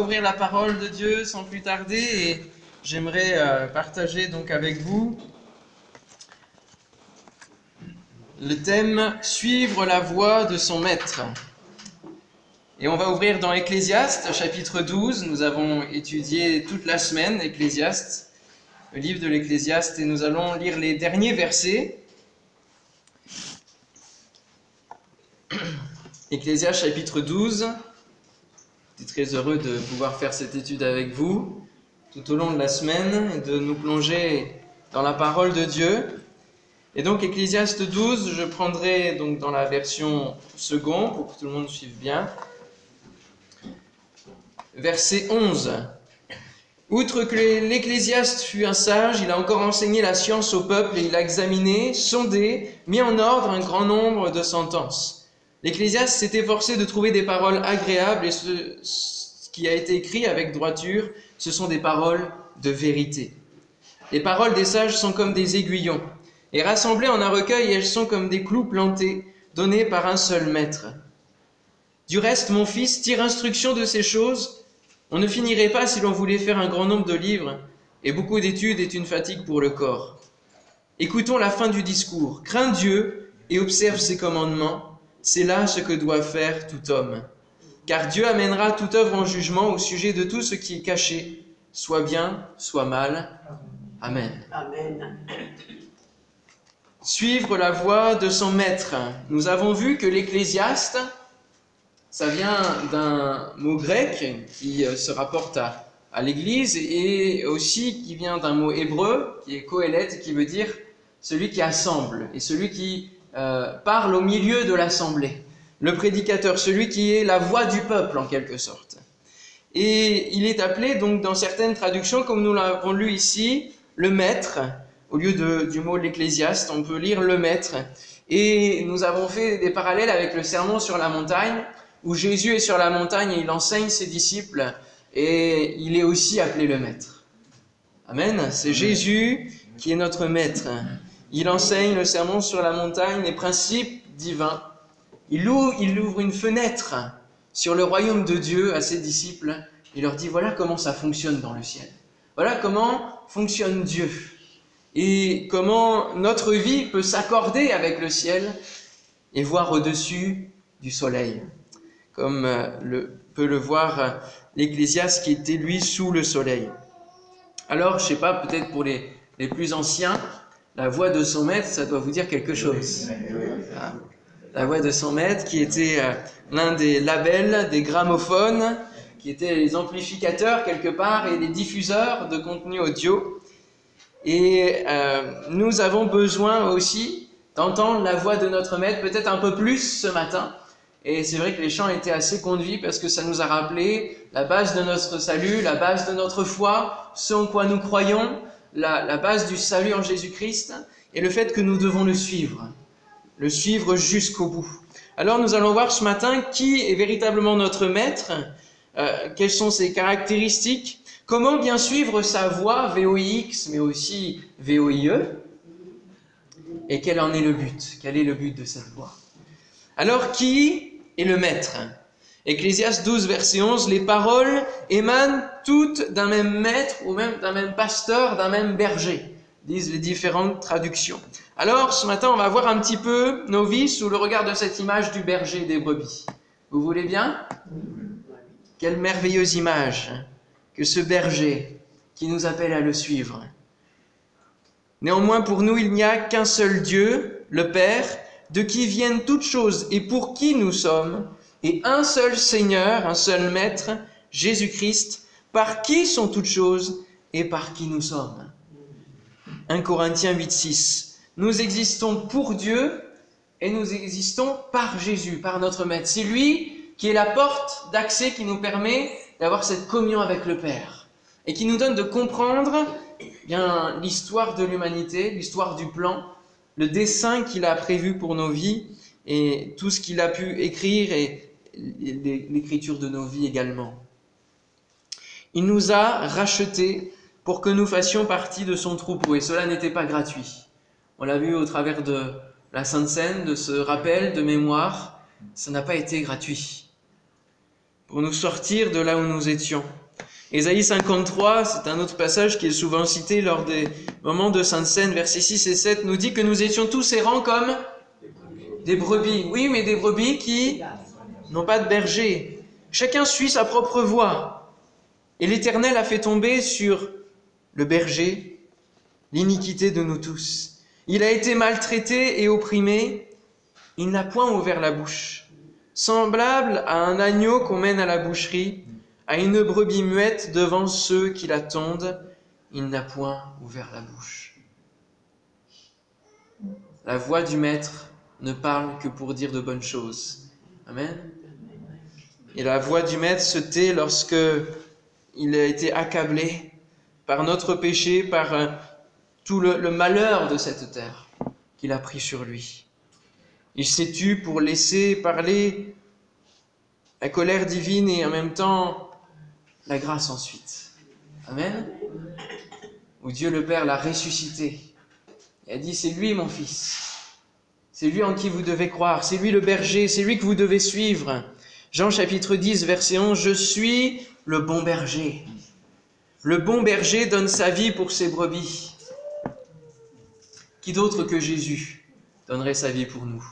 ouvrir la parole de Dieu sans plus tarder et j'aimerais euh, partager donc avec vous le thème Suivre la voie de son maître. Et on va ouvrir dans Ecclésiaste, chapitre 12. Nous avons étudié toute la semaine Ecclésiaste, le livre de l'Ecclésiaste, et nous allons lire les derniers versets. Ecclésiaste chapitre 12. Suis très heureux de pouvoir faire cette étude avec vous tout au long de la semaine et de nous plonger dans la parole de Dieu. Et donc Ecclésiaste 12, je prendrai donc dans la version second pour que tout le monde suive bien. Verset 11. Outre que l'Ecclésiaste fut un sage, il a encore enseigné la science au peuple et il a examiné, sondé, mis en ordre un grand nombre de sentences. L'Ecclésiaste s'est efforcé de trouver des paroles agréables et ce, ce, qui a été écrit avec droiture, ce sont des paroles de vérité. Les paroles des sages sont comme des aiguillons, et rassemblées en un recueil, elles sont comme des clous plantés, donnés par un seul maître. Du reste, mon fils, tire instruction de ces choses. On ne finirait pas si l'on voulait faire un grand nombre de livres, et beaucoup d'études est une fatigue pour le corps. Écoutons la fin du discours. Crains Dieu et observe ses commandements c'est là ce que doit faire tout homme. Car Dieu amènera toute œuvre en jugement au sujet de tout ce qui est caché, soit bien, soit mal. Amen. Amen. Suivre la voie de son maître. Nous avons vu que l'ecclésiaste, ça vient d'un mot grec qui se rapporte à, à l'église et aussi qui vient d'un mot hébreu qui est kohelet, qui veut dire celui qui assemble et celui qui euh, parle au milieu de l'assemblée. Le prédicateur, celui qui est la voix du peuple en quelque sorte. Et il est appelé donc dans certaines traductions, comme nous l'avons lu ici, le maître. Au lieu de, du mot l'ecclésiaste, on peut lire le maître. Et nous avons fait des parallèles avec le sermon sur la montagne, où Jésus est sur la montagne et il enseigne ses disciples, et il est aussi appelé le maître. Amen. C'est Jésus qui est notre maître. Il enseigne le sermon sur la montagne, les principes divins. Il ouvre, une fenêtre sur le royaume de Dieu à ses disciples. Il leur dit, voilà comment ça fonctionne dans le ciel. Voilà comment fonctionne Dieu. Et comment notre vie peut s'accorder avec le ciel et voir au-dessus du soleil. Comme le, peut le voir l'Ecclésiaste qui était lui sous le soleil. Alors, je sais pas, peut-être pour les, les plus anciens, la voix de son maître, ça doit vous dire quelque chose. La voix de son maître qui était l'un des labels, des gramophones, qui étaient les amplificateurs quelque part et les diffuseurs de contenu audio. Et euh, nous avons besoin aussi d'entendre la voix de notre maître, peut-être un peu plus ce matin. Et c'est vrai que les chants étaient assez conduits parce que ça nous a rappelé la base de notre salut, la base de notre foi, ce en quoi nous croyons, la, base du salut en Jésus-Christ et le fait que nous devons le suivre, le suivre jusqu'au bout. Alors nous allons voir ce matin qui est véritablement notre maître, euh, quelles sont ses caractéristiques, comment bien suivre sa voie VOIX mais aussi VOIE et quel en est le but, quel est le but de cette voie. Alors qui est le maître? Ecclésiaste 12, verset 11, les paroles émanent toutes d'un même maître ou même d'un même pasteur, d'un même berger, disent les différentes traductions. Alors, ce matin, on va voir un petit peu nos vies sous le regard de cette image du berger des brebis. Vous voulez bien? Quelle merveilleuse image que ce berger qui nous appelle à le suivre. Néanmoins, pour nous, il n'y a qu'un seul Dieu, le Père, de qui viennent toutes choses et pour qui nous sommes, et un seul Seigneur, un seul Maître, Jésus-Christ, par qui sont toutes choses et par qui nous sommes. 1 Corinthiens 8, 6. Nous existons pour Dieu et nous existons par Jésus, par notre Maître. C'est lui qui est la porte d'accès qui nous permet d'avoir cette communion avec le Père et qui nous donne de comprendre bien l'histoire de l'humanité, l'histoire du plan, le dessein qu'il a prévu pour nos vies et tout ce qu'il a pu écrire et l'écriture de nos vies également. Il nous a rachetés pour que nous fassions partie de son troupeau et cela n'était pas gratuit. On l'a vu au travers de la Sainte Seine, de ce rappel de mémoire, ça n'a pas été gratuit. pour nous sortir de là où nous étions. Ésaïe 53, c'est un autre passage qui est souvent cité lors des moments de Sainte Seine, versets 6 et 7, nous dit que nous étions tous errants comme des brebis. Oui, mais des brebis qui n'ont pas de berger. Chacun suit sa propre voie. Et l'Éternel a fait tomber sur le berger l'iniquité de nous tous. Il a été maltraité et opprimé. Il n'a point ouvert la bouche. Semblable à un agneau qu'on mène à la boucherie, à une brebis muette devant ceux qui l'attendent, il n'a point ouvert la bouche. La voix du Maître ne parle que pour dire de bonnes choses. Amen. Et la voix du Maître se tait lorsque il a été accablé par notre péché, par euh, tout le, le malheur de cette terre qu'il a pris sur lui. Il s'est tu pour laisser parler la colère divine et en même temps la grâce ensuite. Amen. Où Dieu le Père l'a ressuscité. Il a dit, c'est lui mon fils. C'est lui en qui vous devez croire. C'est lui le berger. C'est lui que vous devez suivre. Jean chapitre 10, verset 11, Je suis le bon berger. Le bon berger donne sa vie pour ses brebis. Qui d'autre que Jésus donnerait sa vie pour nous?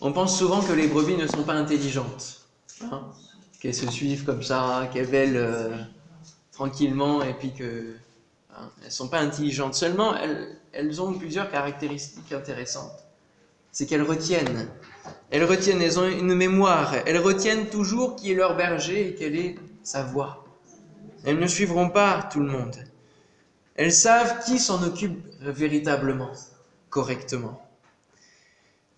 On pense souvent que les brebis ne sont pas intelligentes, hein? Qu'elles se suivent comme ça, qu'elles veulent euh, tranquillement et puis que hein, elles ne sont pas intelligentes. Seulement, elles ont plusieurs caractéristiques intéressantes. C'est qu'elles retiennent. Elles retiennent, elles ont une mémoire. Elles retiennent toujours qui est leur berger et quelle est sa voix. Elles ne suivront pas tout le monde. Elles savent qui s'en occupe véritablement, correctement.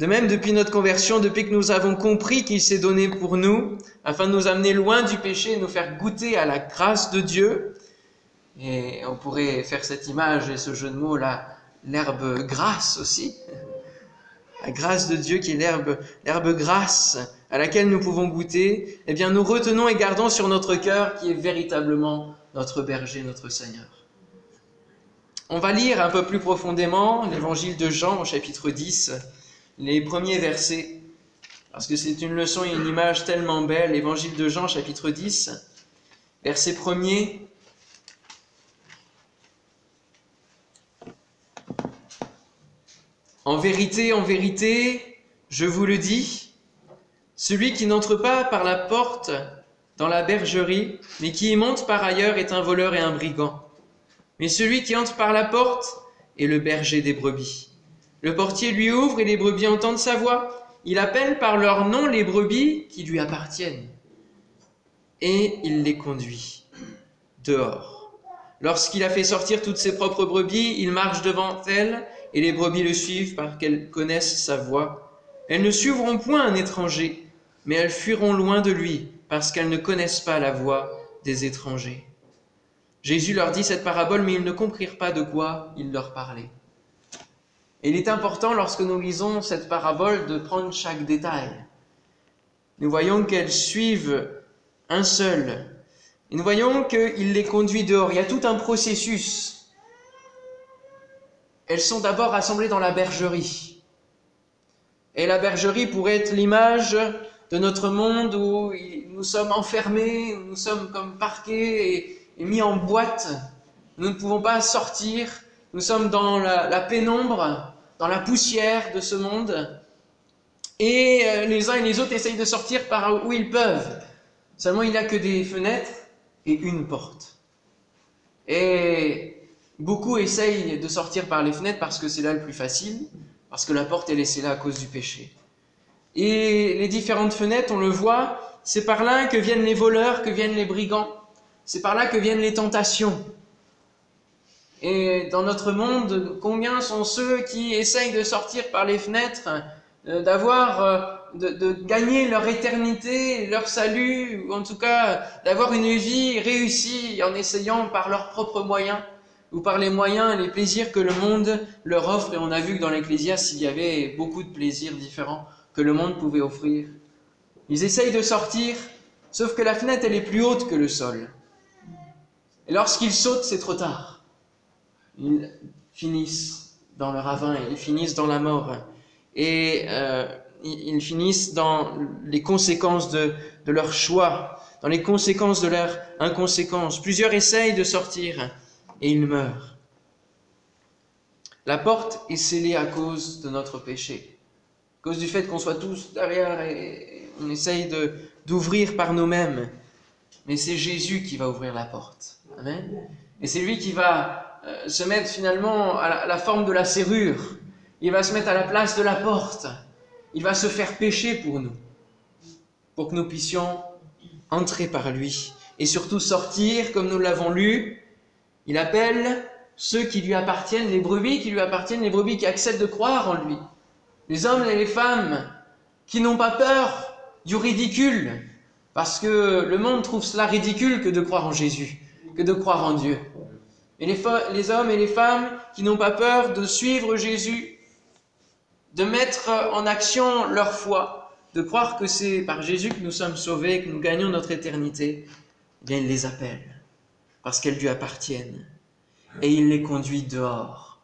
De même, depuis notre conversion, depuis que nous avons compris qu'il s'est donné pour nous, afin de nous amener loin du péché et nous faire goûter à la grâce de Dieu, et on pourrait faire cette image et ce jeu de mots là, l'herbe grasse aussi, la grâce de Dieu qui est l'herbe, l'herbe grasse à laquelle nous pouvons goûter, eh bien nous retenons et gardons sur notre cœur qui est véritablement notre berger, notre Seigneur. On va lire un peu plus profondément l'évangile de Jean au chapitre 10, les premiers versets, parce que c'est une leçon et une image tellement belle. L'évangile de Jean chapitre 10, verset 1er. En vérité, en vérité, je vous le dis, celui qui n'entre pas par la porte dans la bergerie, mais qui y monte par ailleurs est un voleur et un brigand. Mais celui qui entre par la porte est le berger des brebis. Le portier lui ouvre et les brebis entendent sa voix. Il appelle par leur nom les brebis qui lui appartiennent. Et il les conduit dehors. Lorsqu'il a fait sortir toutes ses propres brebis, il marche devant elles et les brebis le suivent parce qu'elles connaissent sa voix. Elles ne suivront point un étranger, mais elles fuiront loin de lui parce qu'elles ne connaissent pas la voix des étrangers. Jésus leur dit cette parabole, mais ils ne comprirent pas de quoi il leur parlait. Et il est important lorsque nous lisons cette parabole de prendre chaque détail. Nous voyons qu'elles suivent un seul. Et nous voyons qu'il les conduit dehors. Il y a tout un processus elles sont d'abord rassemblées dans la bergerie. Et la bergerie pourrait être l'image de notre monde où nous sommes enfermés, où nous sommes comme parqués et, mis en boîte. Nous ne pouvons pas sortir. Nous sommes dans la, la pénombre, dans la poussière de ce monde. Et euh, les uns et les autres essayent de sortir par où ils peuvent. Seulement, il n'y a que des fenêtres et une porte. Et Beaucoup essayent de sortir par les fenêtres parce que c'est là le plus facile, parce que la porte est laissée là à cause du péché. Et les différentes fenêtres, on le voit, c'est par là que viennent les voleurs, que viennent les brigands, c'est par là que viennent les tentations. Et dans notre monde, combien sont ceux qui essayent de sortir par les fenêtres, euh, d'avoir, euh, de, de, gagner leur éternité, leur salut, ou en tout cas d'avoir une vie réussie en essayant par leurs propres moyens? Ou par les moyens et les plaisirs que le monde leur offre. Et on a vu que dans l'Ecclésiaste, il y avait beaucoup de plaisirs différents que le monde pouvait offrir. Ils essayent de sortir, sauf que la fenêtre, elle est plus haute que le sol. Et lorsqu'ils sautent, c'est trop tard. Ils finissent dans le ravin, ils finissent dans la mort. Et euh, ils finissent dans les conséquences de, de leur choix, dans les conséquences de leur inconséquence. Plusieurs essayent de sortir et ils meurent. La porte est scellée à cause de notre péché, à cause du fait qu'on soit tous derrière et on essaye d'ouvrir par nous-mêmes. Mais c'est Jésus qui va ouvrir la porte. Amen. Et c'est lui qui va euh, se mettre finalement à la, forme de la serrure. Il va se mettre à la place de la porte. Il va se faire pécher pour nous, pour que nous puissions entrer par lui et surtout sortir, comme nous l'avons lu. Il appelle ceux qui lui appartiennent, les brebis qui lui appartiennent, les brebis qui acceptent de croire en lui. Les hommes et les femmes qui n'ont pas peur du ridicule, parce que le monde trouve cela ridicule que de croire en Jésus, que de croire en Dieu. Et les, hommes et les femmes qui n'ont pas peur de suivre Jésus, de mettre en action leur foi, de croire que c'est par Jésus que nous sommes sauvés, que nous gagnons notre éternité, eh bien il les appelle, parce qu'elles lui appartiennent. Et il les conduit dehors,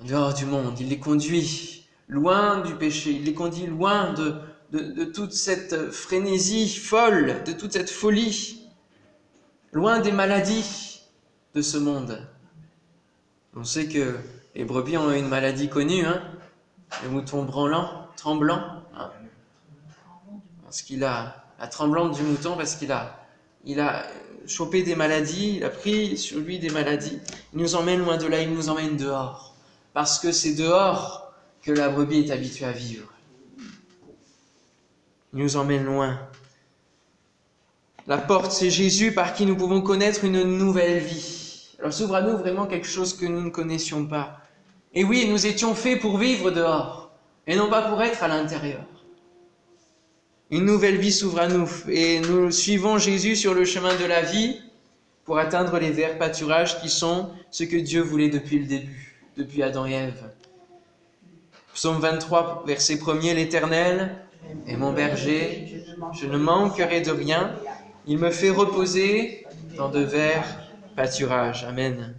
dehors du monde. Il les conduit loin du péché, il les conduit loin de, de, toute cette frénésie folle, de toute cette folie, loin des maladies de ce monde. On sait que les brebis ont une maladie connue, hein. Le mouton branlant, tremblant, hein. Parce qu'il a la tremblante du mouton, parce qu'il a, il a choper des maladies, il a pris sur lui des maladies. Il nous emmène loin de là, il nous emmène dehors. Parce que c'est dehors que la brebis est habituée à vivre. Il nous emmène loin. La porte, c'est Jésus par qui nous pouvons connaître une nouvelle vie. Alors s'ouvre à nous vraiment quelque chose que nous ne connaissions pas. Et oui, nous étions faits pour vivre dehors, et non pas pour être à l'intérieur. Une nouvelle vie s'ouvre à nous et nous suivons Jésus sur le chemin de la vie pour atteindre les verts pâturages qui sont ce que Dieu voulait depuis le début, depuis Adam et Ève. Psaume 23, verset 1er, L'Éternel est mon berger, je ne manquerai de rien, il me fait reposer dans de verts pâturages. Amen.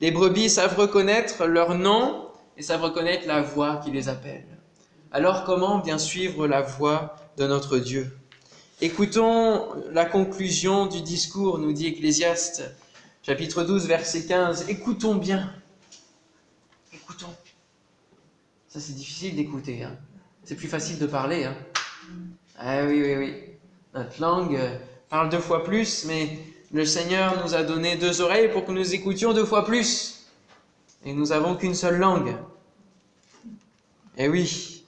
Les brebis savent reconnaître leur nom et savent reconnaître la voix qui les appelle. Alors comment bien suivre la voix de notre Dieu. Écoutons la conclusion du discours, nous dit Ecclésiaste, chapitre 12, verset 15. Écoutons bien. Écoutons. Ça, c'est difficile d'écouter. Hein. C'est plus facile de parler. Hein. Ah oui, oui, oui. Notre langue parle deux fois plus, mais le Seigneur nous a donné deux oreilles pour que nous écoutions deux fois plus. Et nous n'avons qu'une seule langue. Eh oui,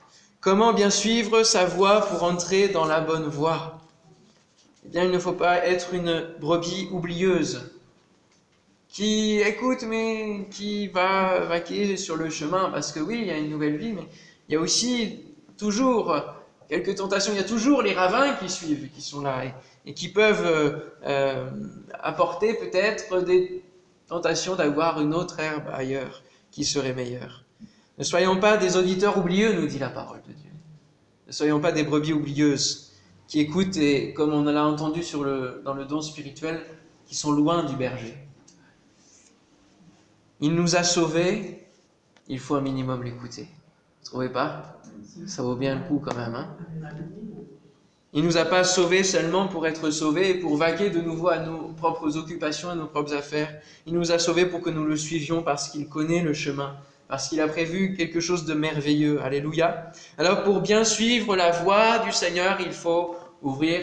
Comment bien suivre sa voie pour entrer dans la bonne voie? Eh bien, il ne faut pas être une brebis oublieuse. Qui écoute mais qui va vaquer sur le chemin? Parce que oui, il y a une nouvelle vie, mais il y a aussi toujours quelques tentations, il y a toujours les ravins qui suivent, qui sont là et, qui peuvent euh, apporter peut-être des tentations d'avoir une autre herbe ailleurs qui serait meilleure. Ne soyons pas des auditeurs oublieux, nous dit la parole de Dieu. Ne soyons pas des brebis oublieuses qui écoutent et, comme on l'a entendu dans le don spirituel, qui sont loin du berger. Il nous a sauvés, il faut un minimum l'écouter. Vous trouvez pas? Ça vaut bien le coup quand même. Hein? Il nous a pas sauvés seulement pour être sauvés et pour vaquer de nouveau à nos propres occupations, à nos propres affaires. Il nous a sauvés pour que nous le suivions parce qu'il connaît le chemin parce qu'il a prévu quelque chose de merveilleux. Alléluia. Alors pour bien suivre la voie du Seigneur, il faut ouvrir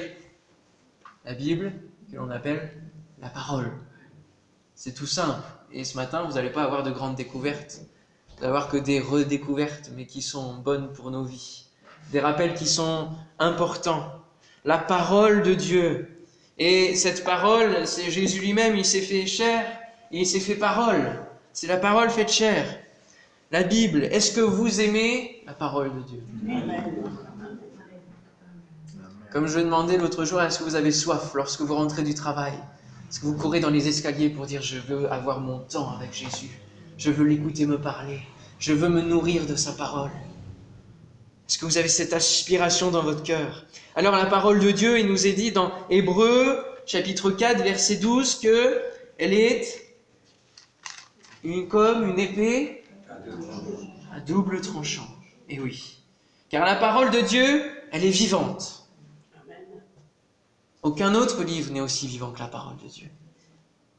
la Bible, que l'on appelle la parole. C'est tout simple. Et ce matin, vous n'allez pas avoir de grandes découvertes. Vous n'avoir que des redécouvertes, mais qui sont bonnes pour nos vies. Des rappels qui sont importants. La parole de Dieu. Et cette parole, c'est Jésus lui-même, il s'est fait chair il s'est fait parole. C'est la parole faite chair la Bible. Est-ce que vous aimez la parole de Dieu? Comme je demandais l'autre jour, est-ce que vous avez soif lorsque vous rentrez du travail? Est-ce que vous courez dans les escaliers pour dire je veux avoir mon temps avec Jésus? Je veux l'écouter me parler. Je veux me nourrir de sa parole. Est-ce que vous avez cette aspiration dans votre cœur? Alors la parole de Dieu, il nous est dit dans Hébreu chapitre 4 verset 12 que elle est une, comme une épée à double tranchant. Et oui, Car la parole de Dieu, elle est vivante. Aucun autre livre n'est aussi vivant que la parole de Dieu.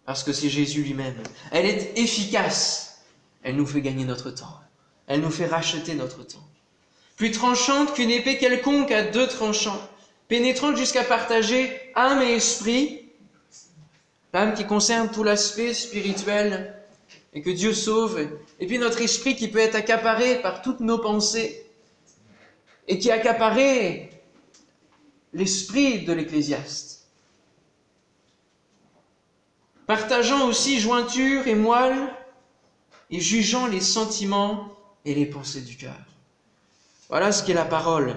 Parce que c'est Jésus lui-même. Elle est efficace. Elle nous fait gagner notre temps. Elle nous fait racheter notre temps. Plus tranchante qu'une épée quelconque à deux tranchants, pénétrante jusqu'à partager âme et esprit, l'âme qui concerne tout l'aspect spirituel et que Dieu sauve, et puis notre esprit qui peut être accaparé par toutes nos pensées et qui accaparait l'esprit de l'ecclésiaste. Partageant aussi jointure et moelle et jugeant les sentiments et les pensées du cœur. Voilà ce qu'est la parole.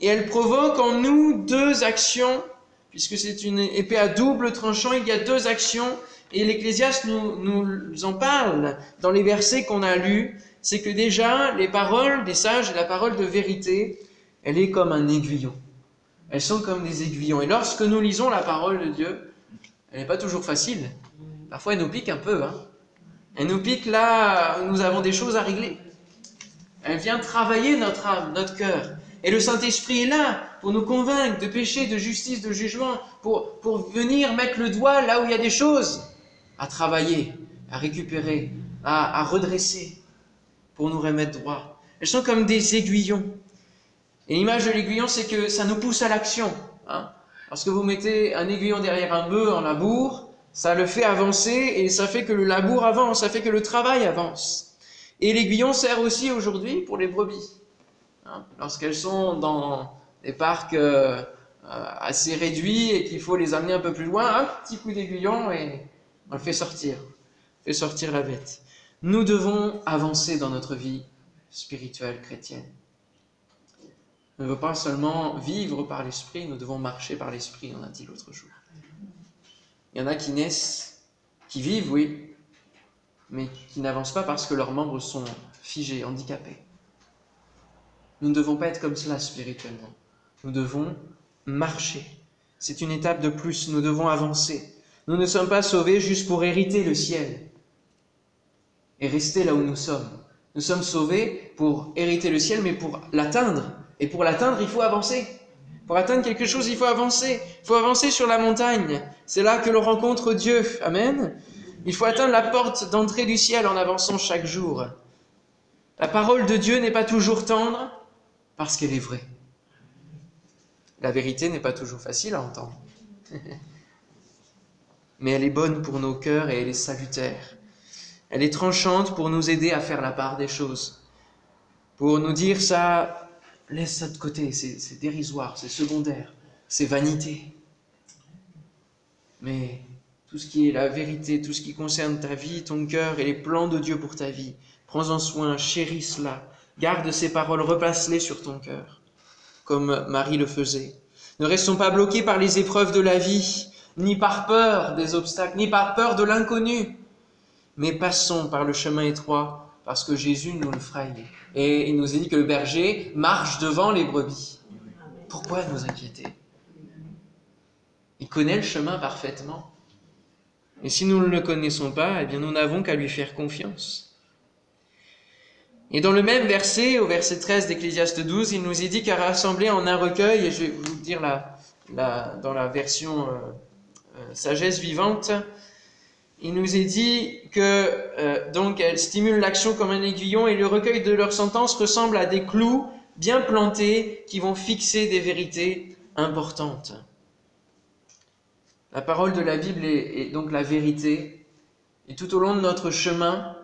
Et elle provoque en nous deux actions, puisque c'est une épée à double tranchant, il y a deux actions, et l'Ecclésiaste nous, nous en parle dans les versets qu'on a lus, c'est que déjà les paroles des sages la parole de vérité, elle est comme un aiguillon. Elles sont comme des aiguillons. Et lorsque nous lisons la parole de Dieu, elle n'est pas toujours facile. Parfois, elle nous pique un peu. Hein. Elle nous pique là où nous avons des choses à régler. Elle vient travailler notre âme, notre cœur. Et le Saint-Esprit est là pour nous convaincre de péché, de justice, de jugement, pour, pour venir mettre le doigt là où il y a des choses à travailler, à récupérer, à, redresser, pour nous remettre droit. Elles sont comme des aiguillons. Et l'image de l'aiguillon, c'est que ça nous pousse à l'action. Hein Lorsque vous mettez un aiguillon derrière un bœuf en labour, ça le fait avancer et ça fait que le labour avance, ça fait que le travail avance. Et l'aiguillon sert aussi aujourd'hui pour les brebis. Hein Lorsqu'elles sont dans des parcs euh, assez réduits et qu'il faut les amener un peu plus loin, un petit coup d'aiguillon et on le fait sortir, on fait sortir la bête. Nous devons avancer dans notre vie spirituelle chrétienne ne veut pas seulement vivre par l'esprit, nous devons marcher par l'esprit, on a dit l'autre jour. Il y en a qui naissent, qui vivent, oui, mais qui n'avancent pas parce que leurs membres sont figés, handicapés. Nous ne devons pas être comme cela spirituellement. Nous devons marcher. C'est une étape de plus, nous devons avancer. Nous ne sommes pas sauvés juste pour hériter le ciel et rester là où nous sommes. Nous sommes sauvés pour hériter le ciel, mais pour l'atteindre, et pour l'atteindre, il faut avancer. Pour atteindre quelque chose, il faut avancer. Il faut avancer sur la montagne. C'est là que l'on rencontre Dieu. Amen. Il faut atteindre la porte d'entrée du ciel en avançant chaque jour. La parole de Dieu n'est pas toujours tendre parce qu'elle est vraie. La vérité n'est pas toujours facile à entendre. Mais elle est bonne pour nos cœurs et elle est salutaire. Elle est tranchante pour nous aider à faire la part des choses. Pour nous dire ça, Laisse ça de côté, c'est dérisoire, c'est secondaire, c'est vanité. Mais tout ce qui est la vérité, tout ce qui concerne ta vie, ton cœur et les plans de Dieu pour ta vie, prends-en soin, chéris cela, garde ces paroles, repasse-les sur ton cœur, comme Marie le faisait. Ne restons pas bloqués par les épreuves de la vie, ni par peur des obstacles, ni par peur de l'inconnu, mais passons par le chemin étroit parce que Jésus nous le fraye. Et il nous a dit que le berger marche devant les brebis. Pourquoi nous inquiéter? Il connaît le chemin parfaitement. Et si nous ne le connaissons pas, eh bien nous n'avons qu'à lui faire confiance. Et dans le même verset, au verset 13 d'Ecclésiaste 12, il nous est dit qu'à rassembler en un recueil, et je vais vous dire dans la version euh, sagesse vivante, il nous est dit que euh, donc elles stimulent l'action comme un aiguillon et le recueil de leurs sentences ressemble à des clous bien plantés qui vont fixer des vérités importantes. La parole de la Bible est, est donc la vérité et tout au long de notre chemin,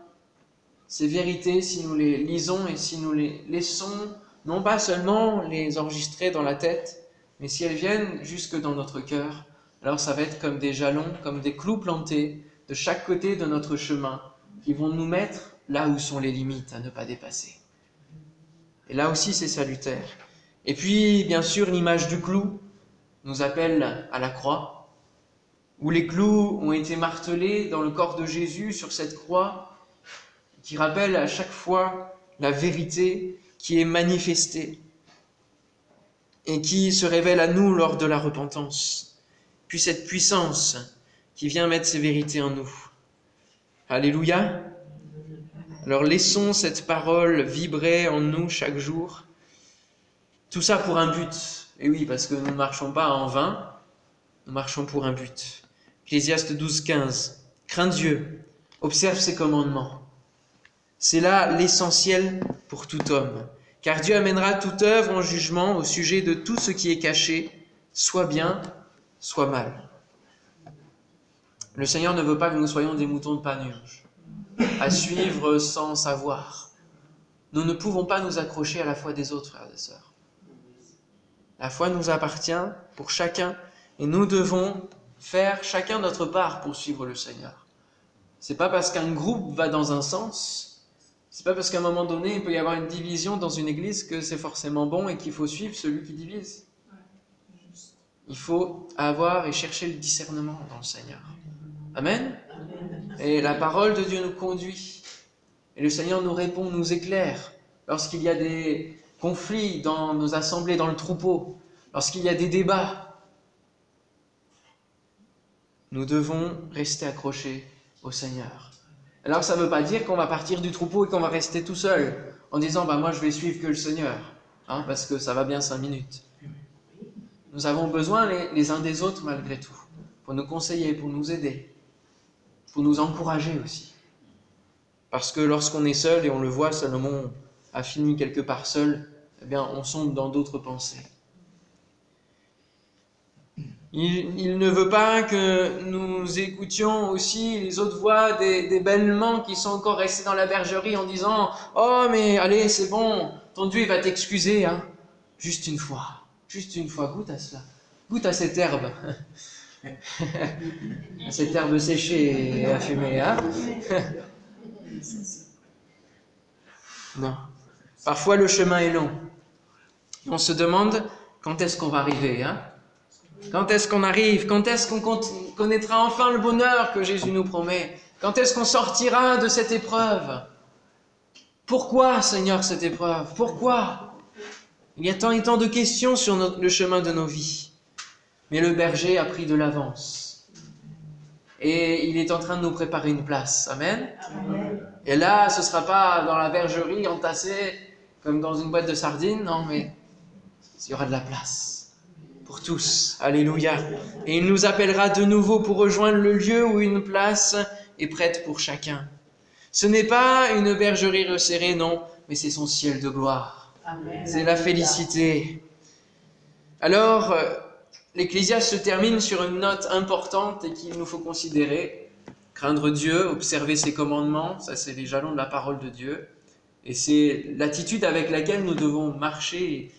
ces vérités, si nous les lisons et si nous les laissons, non pas seulement les enregistrer dans la tête, mais si elles viennent jusque dans notre cœur, alors ça va être comme des jalons, comme des clous plantés de chaque côté de notre chemin qui vont nous mettre là où sont les limites à ne pas dépasser. Et là aussi, c'est salutaire. Et puis, bien sûr, l'image du clou nous appelle à la croix, où les clous ont été martelés dans le corps de Jésus sur cette croix, qui rappelle à chaque fois la vérité qui est manifestée et qui se révèle à nous lors de la repentance. Puis cette puissance qui vient mettre ses vérités en nous. Alléluia. Alors laissons cette parole vibrer en nous chaque jour Tout ça pour un but. Et oui, parce que nous ne marchons pas en vain, nous marchons pour un but. Ecclésiaste 12, 15. Crains Dieu, observe ses commandements. C'est là l'essentiel pour tout homme. Car Dieu amènera toute œuvre en jugement au sujet de tout ce qui est caché, soit bien, soit mal. Le Seigneur ne veut pas que nous soyons des moutons de panurge, à suivre sans savoir. Nous ne pouvons pas nous accrocher à la foi des autres, frères et sœurs. La foi nous appartient pour chacun et nous devons faire chacun notre part pour suivre le Seigneur. C'est pas parce qu'un groupe va dans un sens, c'est pas parce qu'à un moment donné il peut y avoir une division dans une église que c'est forcément bon et qu'il faut suivre celui qui divise. Il faut avoir et chercher le discernement dans le Seigneur. Amen. Et la parole de Dieu nous conduit. Et le Seigneur nous répond, nous éclaire. Lorsqu'il y a des conflits dans nos assemblées, dans le troupeau, lorsqu'il y a des débats, nous devons rester accrochés au Seigneur. Alors ça ne veut pas dire qu'on va partir du troupeau et qu'on va rester tout seul en disant bah moi je vais suivre que le Seigneur, hein, parce que ça va bien cinq minutes. Nous avons besoin les, uns des autres malgré tout, pour nous conseiller, pour nous aider pour nous encourager aussi. Parce que lorsqu'on est seul, et on le voit, Salomon a fini quelque part seul, eh bien, on sombre dans d'autres pensées. Il, ne veut pas que nous écoutions aussi les autres voix des, des bellements qui sont encore restés dans la bergerie en disant Oh, mais allez, c'est bon, ton Dieu va t'excuser, hein. Juste une fois, juste une fois, goûte à cela, goûte à cette herbe. Cette herbe séchée et affumée, hein. Non. Parfois le chemin est long. On se demande quand est-ce qu'on va arriver, hein? Quand est-ce qu'on arrive? Quand est-ce qu'on connaîtra enfin le bonheur que Jésus nous promet? Quand est-ce qu'on sortira de cette épreuve? Pourquoi, Seigneur, cette épreuve? Pourquoi? Il y a tant et tant de questions sur le chemin de nos vies. Mais le berger a pris de l'avance. Et il est en train de nous préparer une place. Amen. Et là, ce ne sera pas dans la bergerie entassée comme dans une boîte de sardines. Non, mais il y aura de la place pour tous. Alléluia. Et il nous appellera de nouveau pour rejoindre le lieu où une place est prête pour chacun. Ce n'est pas une bergerie resserrée, non, mais c'est son ciel de gloire. C'est la félicité. Alors, l'Ecclésiaste se termine sur une note importante et qu'il nous faut considérer. Craindre Dieu, observer ses commandements, ça c'est les jalons de la parole de Dieu. Et c'est l'attitude avec laquelle nous devons marcher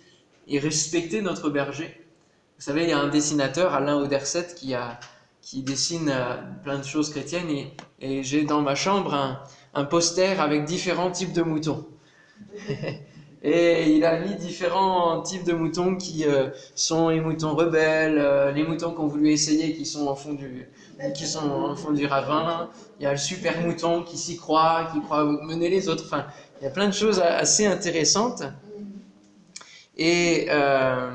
et respecter notre berger. Vous savez, il y a un dessinateur, Alain Auderset, qui, a, qui dessine euh, plein de choses chrétiennes et, j'ai dans ma chambre un poster avec différents types de moutons. Et il a mis différents types de moutons qui euh, sont les moutons rebelles, euh, les moutons qui ont voulu essayer, qui sont au fond du, qui sont au fond du ravin. Il y a le super mouton qui s'y croit, qui croit mener les autres. Enfin, il y a plein de choses assez intéressantes. Et euh,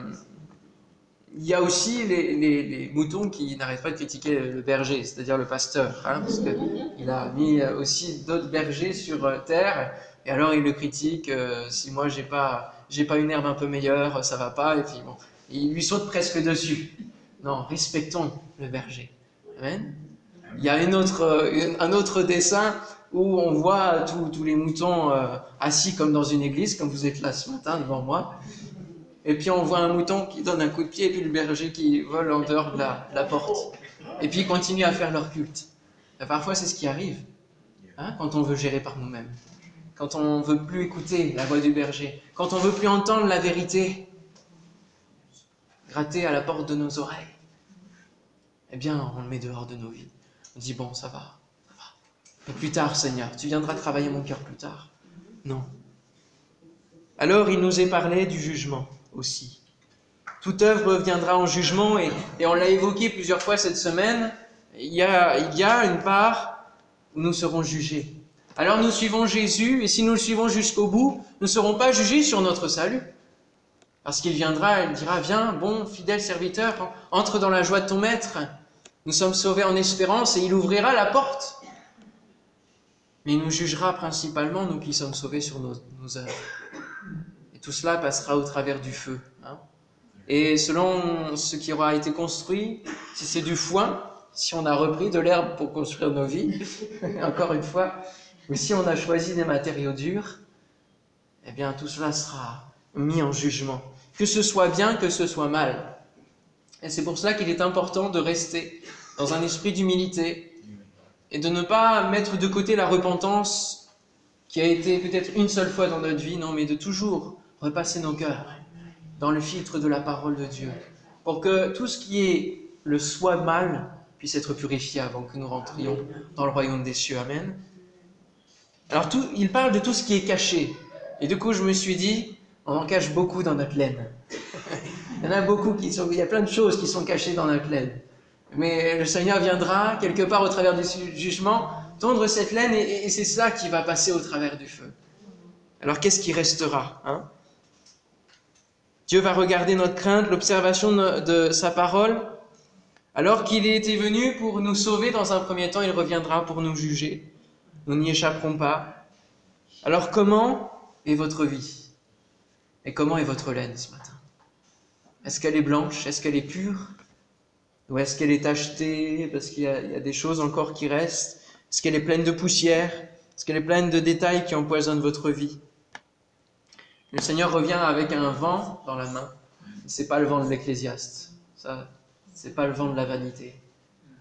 il y a aussi les moutons qui n'arrêtent pas de critiquer le berger, c'est-à-dire le pasteur, hein, parce qu'il a mis aussi d'autres bergers sur terre et alors il le critique, euh, si moi j'ai pas, j'ai pas une herbe un peu meilleure, ça va pas, et puis bon, il lui saute presque dessus. Non, respectons le berger. Amen. Il y a une autre, un autre dessin où on voit tous les moutons euh, assis comme dans une église, comme vous êtes là ce matin devant moi. Et puis on voit un mouton qui donne un coup de pied, et puis le berger qui vole en dehors de la, porte. Et puis ils continuent à faire leur culte. Et parfois c'est ce qui arrive hein, quand on veut gérer par nous-mêmes quand on ne veut plus écouter la voix du berger, quand on ne veut plus entendre la vérité gratter à la porte de nos oreilles, eh bien, on le met dehors de nos vies. On dit, bon, ça va, ça va. Et plus tard, Seigneur, tu viendras travailler mon cœur plus tard. Non. Alors, il nous est parlé du jugement aussi. Toute œuvre viendra en jugement, et, on l'a évoqué plusieurs fois cette semaine, il y a une part où nous serons jugés. Alors nous suivons Jésus, et si nous le suivons jusqu'au bout, nous ne serons pas jugés sur notre salut. Parce qu'il viendra, il dira, viens, bon, fidèle serviteur, entre dans la joie de ton maître. Nous sommes sauvés en espérance, et il ouvrira la porte. Mais il nous jugera principalement, nous qui sommes sauvés sur nos, œuvres. Et tout cela passera au travers du feu. Hein. Et selon ce qui aura été construit, si c'est du foin, si on a repris de l'herbe pour construire nos vies, encore une fois, ou si on a choisi des matériaux durs, eh bien tout cela sera mis en jugement. Que ce soit bien, que ce soit mal. Et c'est pour cela qu'il est important de rester dans un esprit d'humilité et de ne pas mettre de côté la repentance qui a été peut-être une seule fois dans notre vie, non, mais de toujours repasser nos cœurs dans le filtre de la parole de Dieu, pour que tout ce qui est le soi mal puisse être purifié avant que nous rentrions dans le royaume des cieux. Amen. Alors, tout, il parle de tout ce qui est caché. Et du coup, je me suis dit, on en cache beaucoup dans notre laine. il y en a beaucoup qui sont, il y a plein de choses qui sont cachées dans notre laine. Mais le Seigneur viendra, quelque part au travers du jugement, tondre cette laine et, c'est ça qui va passer au travers du feu. Alors qu'est-ce qui restera hein? Dieu va regarder notre crainte, l'observation de sa parole. Alors qu'il était venu pour nous sauver dans un premier temps, il reviendra pour nous juger. Nous n'y échapperons pas. Alors comment est votre vie? Et comment est votre laine ce matin? Est-ce qu'elle est blanche? Est-ce qu'elle est pure? Ou est-ce qu'elle est achetée parce qu'il y, a des choses encore qui restent? Est-ce qu'elle est pleine de poussière? Est-ce qu'elle est pleine de détails qui empoisonnent votre vie? Le Seigneur revient avec un vent dans la main. C'est pas le vent de l'Ecclésiaste. Ça, c'est pas le vent de la vanité.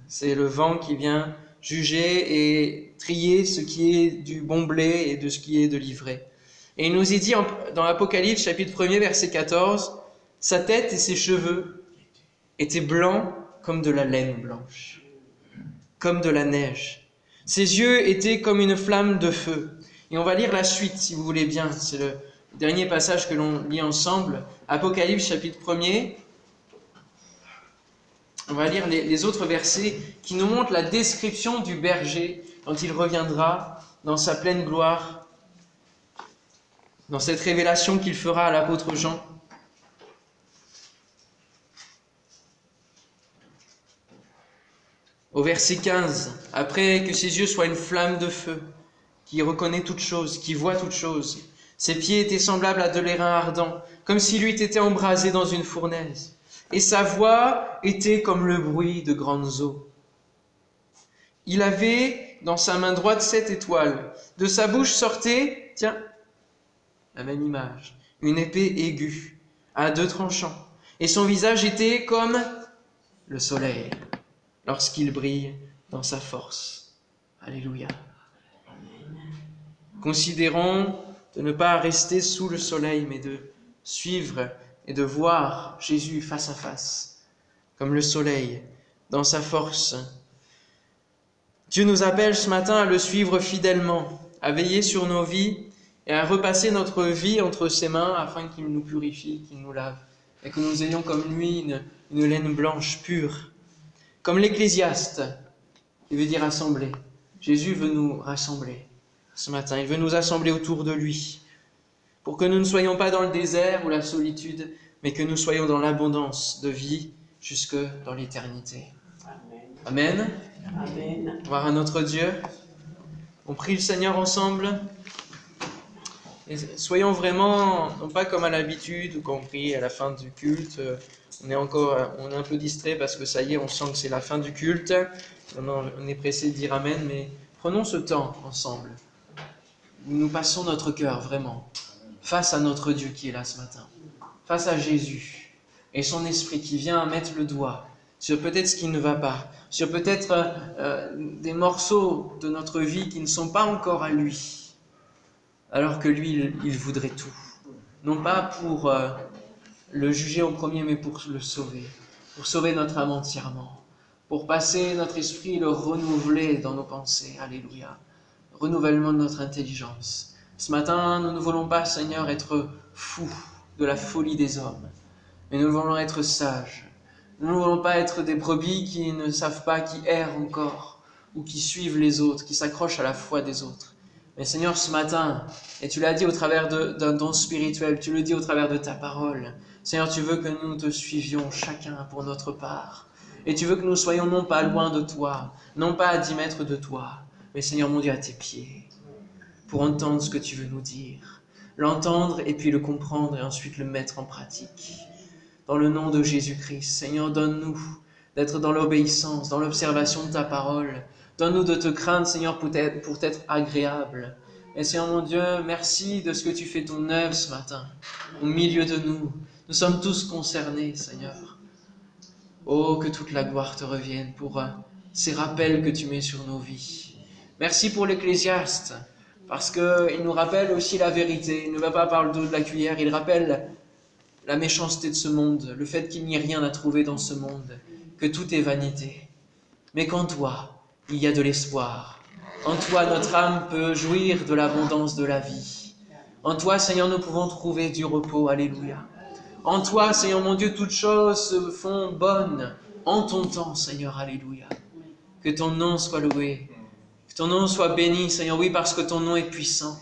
C'est le vent qui vient juger et trier ce qui est du bon blé et de ce qui est de l'ivraie. Et il nous est dit dans l'Apocalypse chapitre 1er verset 14, sa tête et ses cheveux étaient blancs comme de la laine blanche, comme de la neige. Ses yeux étaient comme une flamme de feu. Et on va lire la suite, si vous voulez bien. C'est le dernier passage que l'on lit ensemble. Apocalypse chapitre 1er. On va lire les, autres versets qui nous montrent la description du berger quand il reviendra dans sa pleine gloire, dans cette révélation qu'il fera à l'apôtre Jean. Au verset 15, après que ses yeux soient une flamme de feu, qui reconnaît toute chose, qui voit toute chose, ses pieds étaient semblables à de l'airain ardent, comme s'il eût été embrasé dans une fournaise, et sa voix était comme le bruit de grandes eaux. Il avait dans sa main droite sept étoiles, de sa bouche sortait, tiens, la même image, une épée aiguë, à deux tranchants, et son visage était comme le soleil lorsqu'il brille dans sa force. Alléluia. Considérons de ne pas rester sous le soleil, mais de suivre et de voir Jésus face à face, comme le soleil, dans sa force. Dieu nous appelle ce matin à le suivre fidèlement, à veiller sur nos vies et à repasser notre vie entre ses mains afin qu'il nous purifie, qu'il nous lave, et que nous ayons comme lui une, laine blanche pure. Comme l'Ecclésiaste, il veut dire rassembler. Jésus veut nous rassembler ce matin. Il veut nous assembler autour de lui pour que nous ne soyons pas dans le désert ou la solitude, mais que nous soyons dans l'abondance de vie jusque dans l'éternité. Amen. Amen. Voir à notre Dieu. On prie le Seigneur ensemble. Et soyons vraiment, non pas comme à l'habitude, ou qu'on prie à la fin du culte, on est encore on est un peu distrait parce que ça y est, on sent que c'est la fin du culte. On est pressé de dire Amen, mais prenons ce temps ensemble où nous passons notre cœur vraiment face à notre Dieu qui est là ce matin, face à Jésus et son esprit qui vient mettre le doigt sur peut-être ce qui ne va pas, sur peut-être euh, des morceaux de notre vie qui ne sont pas encore à lui, alors que lui, il, voudrait tout. Non pas pour euh, le juger au premier, mais pour le sauver, pour sauver notre âme entièrement, pour passer notre esprit le renouveler dans nos pensées. Alléluia. Renouvellement de notre intelligence. Ce matin, nous ne voulons pas, Seigneur, être fous de la folie des hommes, mais nous voulons être sages. Nous ne voulons pas être des brebis qui ne savent pas, qui errent encore, ou qui suivent les autres, qui s'accrochent à la foi des autres. Mais Seigneur, ce matin, et tu l'as dit au travers d'un don spirituel, tu le dis au travers de ta parole, Seigneur, tu veux que nous te suivions chacun pour notre part. Et tu veux que nous soyons non pas loin de toi, non pas à dix mètres de toi, mais Seigneur mon Dieu, à tes pieds, pour entendre ce que tu veux nous dire, l'entendre et puis le comprendre et ensuite le mettre en pratique. Dans le nom de Jésus-Christ, Seigneur, donne-nous d'être dans l'obéissance, dans l'observation de ta parole. Donne-nous de te craindre, Seigneur, pour être, pour être agréable. Et Seigneur mon Dieu, merci de ce que tu fais ton œuvre ce matin, au milieu de nous. Nous sommes tous concernés, Seigneur. Oh, que toute la gloire te revienne pour euh, ces rappels que tu mets sur nos vies. Merci pour l'Ecclésiaste, parce qu'il nous rappelle aussi la vérité. Il ne va pas par le dos de la cuillère, il rappelle la méchanceté de ce monde, le fait qu'il n'y ait rien à trouver dans ce monde, que tout est vanité. Mais qu'en toi, il y a de l'espoir. En toi, notre âme peut jouir de l'abondance de la vie. En toi, Seigneur, nous pouvons trouver du repos. Alléluia. En toi, Seigneur mon Dieu, toutes choses se font bonnes en ton temps, Seigneur. Alléluia. Que ton nom soit loué. Ton nom soit béni, Seigneur. Oui, parce que ton nom est puissant.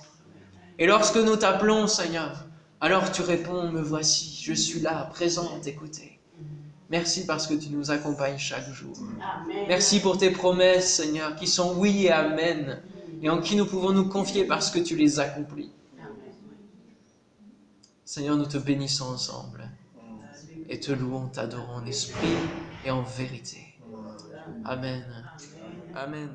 Et lorsque nous t'appelons, Seigneur, alors tu réponds, me voici, je suis là, présent à t'écouter. Merci parce que tu nous accompagnes chaque jour. Merci pour tes promesses, Seigneur, qui sont oui et amen, et en qui nous pouvons nous confier parce que tu les accomplis. Seigneur, nous te bénissons ensemble et te louons, t'adorons en esprit et en vérité. Amen. Amen.